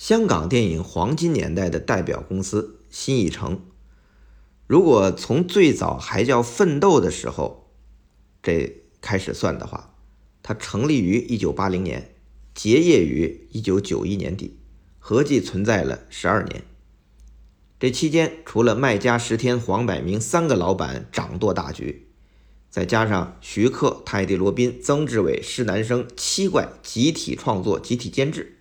香港电影黄金年代的代表公司新艺城，如果从最早还叫奋斗的时候这开始算的话，它成立于一九八零年，结业于一九九一年底，合计存在了十二年。这期间，除了麦家石天、黄百鸣三个老板掌舵大局，再加上徐克、泰迪罗宾、曾志伟、施南生七怪集体创作、集体监制。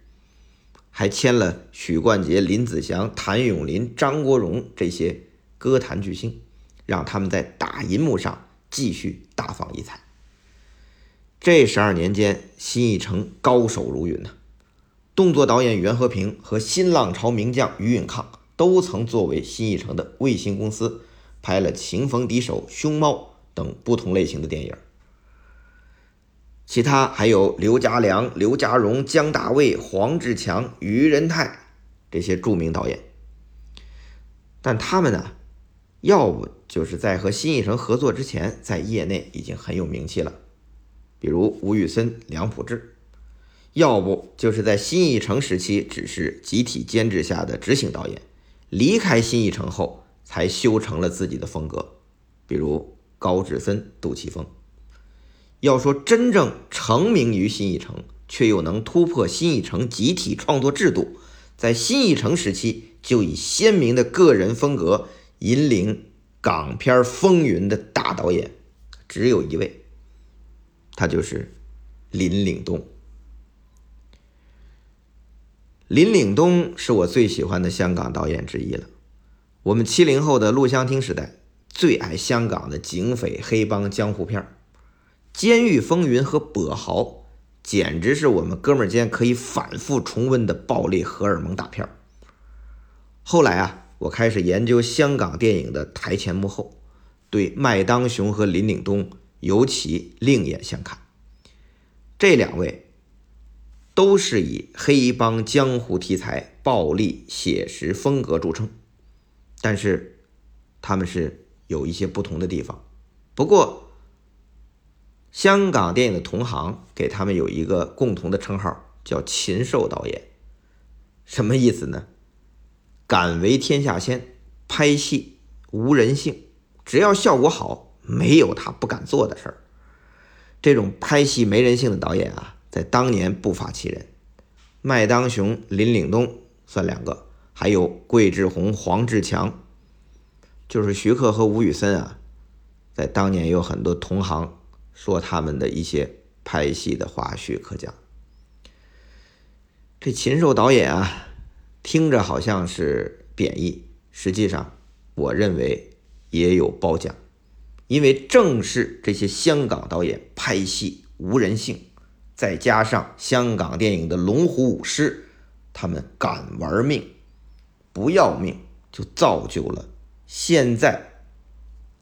还签了许冠杰、林子祥、谭咏麟、张国荣这些歌坛巨星，让他们在大银幕上继续大放异彩。这十二年间，新艺城高手如云呐。动作导演袁和平和新浪潮名将于允康都曾作为新艺城的卫星公司，拍了《情逢敌手》《熊猫》等不同类型的电影。其他还有刘家良、刘家荣、姜大卫、黄志强、于仁泰这些著名导演，但他们呢，要不就是在和新艺城合作之前，在业内已经很有名气了，比如吴宇森、梁普志；要不就是在新艺城时期只是集体监制下的执行导演，离开新艺城后才修成了自己的风格，比如高志森、杜琪峰。要说真正成名于新艺城，却又能突破新艺城集体创作制度，在新艺城时期就以鲜明的个人风格引领港片风云的大导演，只有一位，他就是林岭东。林岭东是我最喜欢的香港导演之一了。我们七零后的录像厅时代最爱香港的警匪黑帮江湖片儿。《监狱风云》和《跛豪》简直是我们哥们儿间可以反复重温的暴力荷尔蒙大片后来啊，我开始研究香港电影的台前幕后，对麦当雄和林岭东尤其另眼相看。这两位都是以黑帮江湖题材、暴力写实风格著称，但是他们是有一些不同的地方。不过，香港电影的同行给他们有一个共同的称号，叫“禽兽导演”。什么意思呢？敢为天下先，拍戏无人性，只要效果好，没有他不敢做的事儿。这种拍戏没人性的导演啊，在当年不乏其人。麦当雄、林岭东算两个，还有桂志红、黄志强，就是徐克和吴宇森啊，在当年有很多同行。说他们的一些拍戏的花絮可讲。这禽兽导演啊，听着好像是贬义，实际上我认为也有褒奖，因为正是这些香港导演拍戏无人性，再加上香港电影的龙虎舞狮，他们敢玩命，不要命，就造就了现在。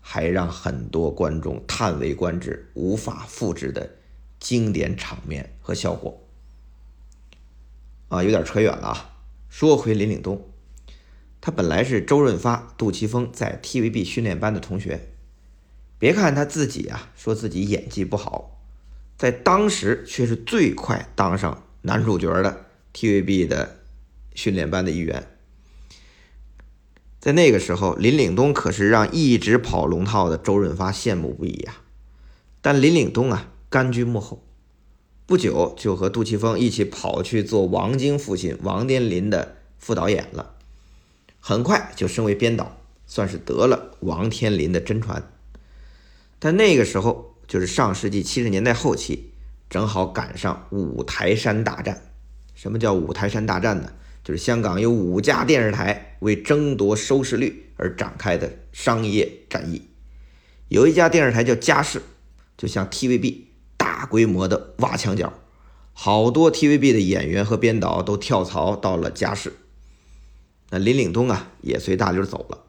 还让很多观众叹为观止、无法复制的经典场面和效果啊，有点扯远了啊。说回林岭东，他本来是周润发、杜琪峰在 TVB 训练班的同学。别看他自己啊，说自己演技不好，在当时却是最快当上男主角的 TVB 的训练班的一员。在那个时候，林岭东可是让一直跑龙套的周润发羡慕不已呀。但林岭东啊，甘居幕后，不久就和杜琪峰一起跑去做王晶父亲王天林的副导演了，很快就升为编导，算是得了王天林的真传。但那个时候就是上世纪七十年代后期，正好赶上五台山大战。什么叫五台山大战呢？就是香港有五家电视台为争夺收视率而展开的商业战役。有一家电视台叫嘉视，就像 TVB 大规模的挖墙脚，好多 TVB 的演员和编导都跳槽到了嘉视。那林岭东啊也随大流走了。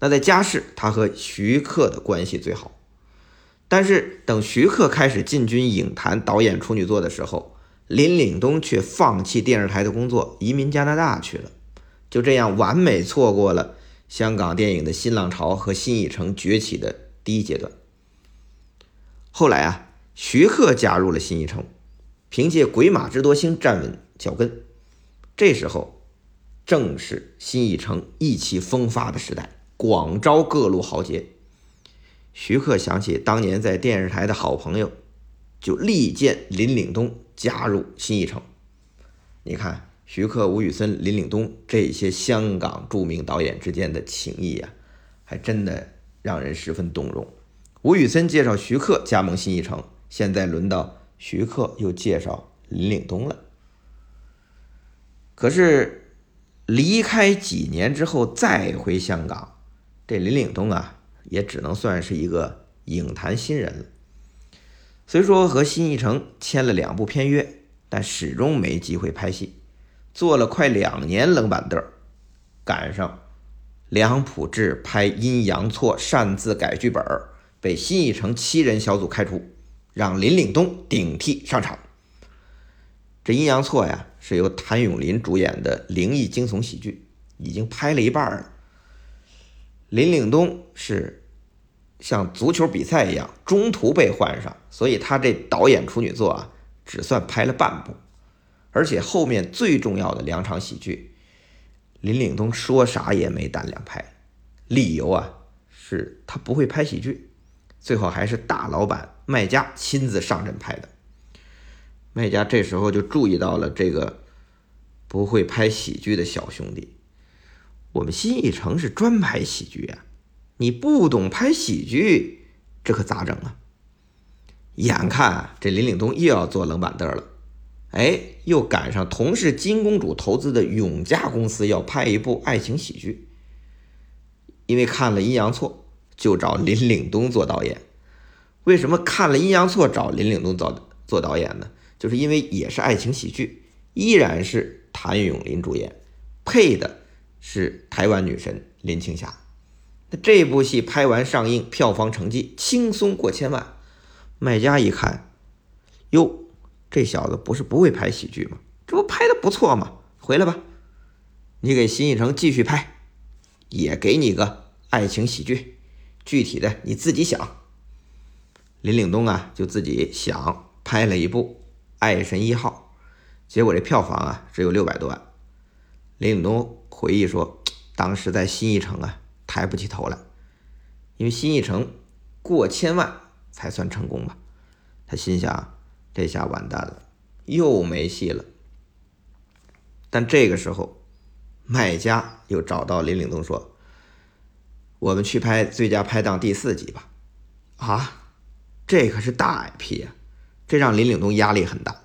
那在嘉视，他和徐克的关系最好。但是等徐克开始进军影坛导演处女作的时候，林岭东却放弃电视台的工作，移民加拿大去了。就这样，完美错过了香港电影的新浪潮和新艺城崛起的第一阶段。后来啊，徐克加入了新艺城，凭借《鬼马之多星》站稳脚跟。这时候，正是新艺城意气风发的时代，广招各路豪杰。徐克想起当年在电视台的好朋友，就力荐林岭东加入新艺城。你看，徐克、吴宇森、林岭东这些香港著名导演之间的情谊啊，还真的让人十分动容。吴宇森介绍徐克加盟新艺城，现在轮到徐克又介绍林岭东了。可是离开几年之后再回香港，这林岭东啊，也只能算是一个影坛新人了。虽说和新艺城签了两部片约，但始终没机会拍戏，做了快两年冷板凳，赶上梁普志拍《阴阳错》擅自改剧本，被新艺城七人小组开除，让林岭东顶替上场。这阴阳错呀，是由谭咏麟主演的灵异惊悚喜剧，已经拍了一半了。林岭东是像足球比赛一样中途被换上，所以他这导演处女作啊，只算拍了半部。而且后面最重要的两场喜剧，林岭东说啥也没胆量拍，理由啊是他不会拍喜剧，最后还是大老板麦家亲自上阵拍的。卖家这时候就注意到了这个不会拍喜剧的小兄弟。我们新艺城是专拍喜剧啊，你不懂拍喜剧，这可咋整啊？眼看这林岭东又要坐冷板凳了，哎，又赶上同是金公主投资的永嘉公司要拍一部爱情喜剧，因为看了《阴阳错》，就找林岭东做导演。为什么看了《阴阳错》找林岭东做做导演呢？就是因为也是爱情喜剧，依然是谭咏麟主演，配的是台湾女神林青霞。这部戏拍完上映，票房成绩轻松过千万。卖家一看，哟，这小子不是不会拍喜剧吗？这不拍的不错吗？回来吧，你给新艺城继续拍，也给你个爱情喜剧，具体的你自己想。林岭东啊，就自己想拍了一部。《爱神一号》，结果这票房啊只有六百多万。林岭东回忆说，当时在新艺城啊抬不起头来，因为新艺城过千万才算成功吧。他心想，这下完蛋了，又没戏了。但这个时候，卖家又找到林岭东说：“我们去拍《最佳拍档》第四集吧。”啊，这可是大 IP 啊！这让林岭东压力很大，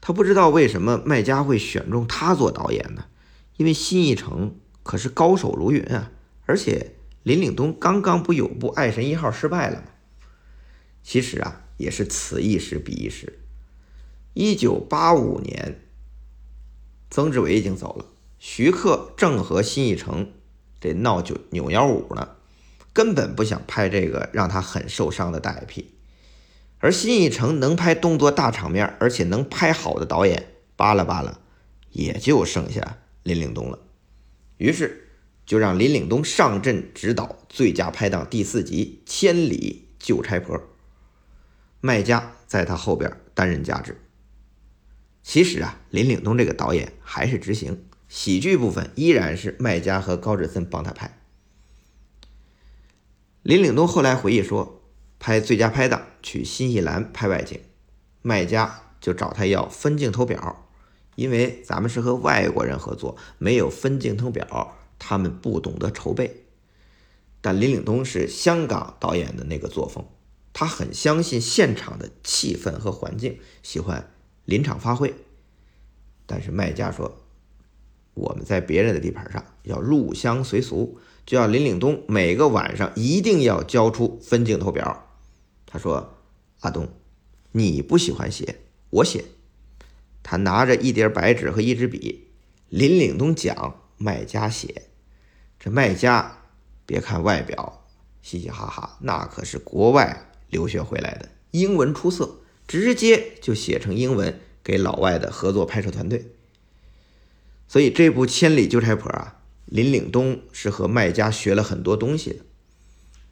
他不知道为什么卖家会选中他做导演呢？因为新艺城可是高手如云啊，而且林岭东刚刚不有部《爱神一号》失败了吗？其实啊，也是此一时彼一时。一九八五年，曾志伟已经走了，徐克正和新艺城这闹九扭幺五呢，根本不想拍这个让他很受伤的大 IP。而新艺城能拍动作大场面，而且能拍好的导演，扒拉扒拉，也就剩下林岭东了。于是就让林岭东上阵指导《最佳拍档》第四集《千里救差婆》，卖家在他后边担任加制。其实啊，林岭东这个导演还是执行喜剧部分，依然是卖家和高志森帮他拍。林岭东后来回忆说。拍最佳拍档去新西兰拍外景，卖家就找他要分镜头表，因为咱们是和外国人合作，没有分镜头表，他们不懂得筹备。但林岭东是香港导演的那个作风，他很相信现场的气氛和环境，喜欢临场发挥。但是卖家说，我们在别人的地盘上要入乡随俗，就要林岭东每个晚上一定要交出分镜头表。他说：“阿东，你不喜欢写，我写。”他拿着一叠白纸和一支笔，林岭东讲，卖家写。这卖家别看外表嘻嘻哈哈，那可是国外留学回来的，英文出色，直接就写成英文给老外的合作拍摄团队。所以这部《千里救差婆》啊，林岭东是和卖家学了很多东西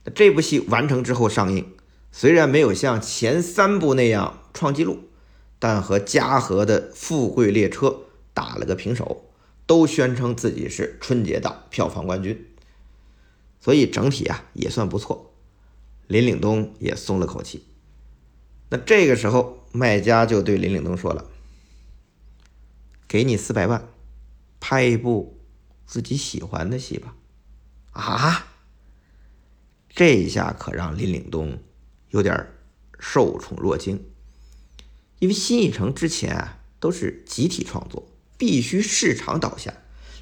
的。这部戏完成之后上映。虽然没有像前三部那样创纪录，但和嘉禾的《富贵列车》打了个平手，都宣称自己是春节档票房冠军，所以整体啊也算不错。林岭东也松了口气。那这个时候，卖家就对林岭东说了：“给你四百万，拍一部自己喜欢的戏吧。”啊！这一下可让林岭东有点受宠若惊，因为新艺城之前啊都是集体创作，必须市场导向，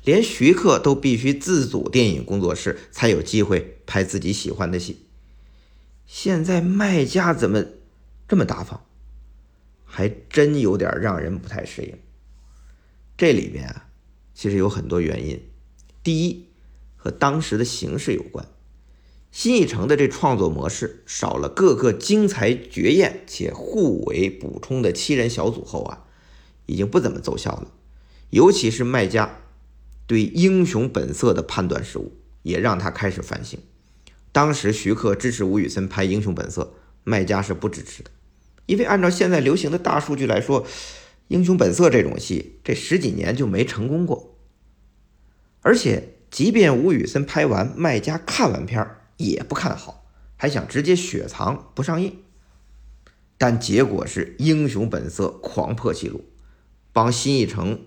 连徐克都必须自组电影工作室才有机会拍自己喜欢的戏。现在卖家怎么这么大方？还真有点让人不太适应。这里边啊，其实有很多原因。第一，和当时的形势有关。新艺城的这创作模式少了各个精彩绝艳且互为补充的七人小组后啊，已经不怎么奏效了。尤其是卖家对英雄本色的判断失误，也让他开始反省。当时徐克支持吴宇森拍英雄本色，卖家是不支持的，因为按照现在流行的大数据来说，英雄本色这种戏这十几年就没成功过。而且，即便吴宇森拍完，卖家看完片儿。也不看好，还想直接雪藏不上映，但结果是《英雄本色》狂破纪录，帮新艺城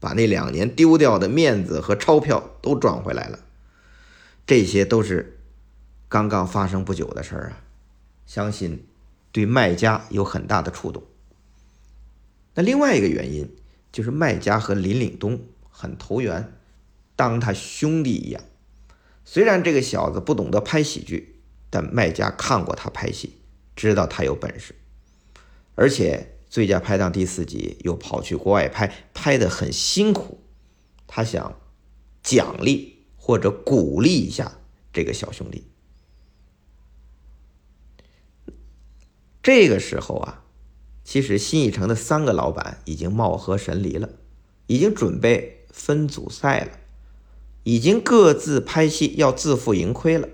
把那两年丢掉的面子和钞票都赚回来了。这些都是刚刚发生不久的事儿啊，相信对卖家有很大的触动。那另外一个原因就是卖家和林岭东很投缘，当他兄弟一样。虽然这个小子不懂得拍喜剧，但卖家看过他拍戏，知道他有本事。而且《最佳拍档》第四集又跑去国外拍，拍得很辛苦。他想奖励或者鼓励一下这个小兄弟。这个时候啊，其实新艺城的三个老板已经貌合神离了，已经准备分组赛了。已经各自拍戏，要自负盈亏了。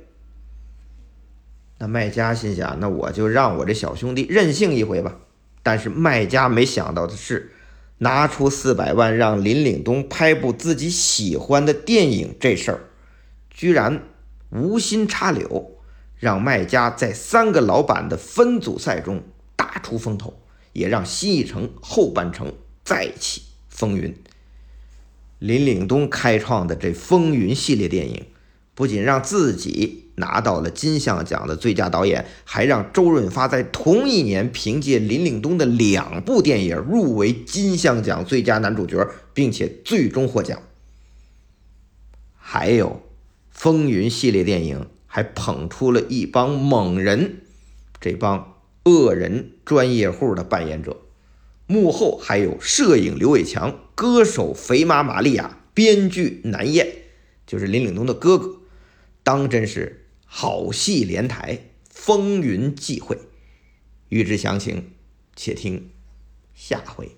那卖家心想：那我就让我这小兄弟任性一回吧。但是卖家没想到的是，拿出四百万让林岭东拍部自己喜欢的电影这事儿，居然无心插柳，让卖家在三个老板的分组赛中大出风头，也让新艺城后半程再起风云。林岭东开创的这《风云》系列电影，不仅让自己拿到了金像奖的最佳导演，还让周润发在同一年凭借林岭东的两部电影入围金像奖最佳男主角，并且最终获奖。还有，《风云》系列电影还捧出了一帮猛人，这帮恶人专业户的扮演者。幕后还有摄影刘伟强、歌手肥妈玛利亚、编剧南燕，就是林岭东的哥哥，当真是好戏连台，风云际会。欲知详情，且听下回。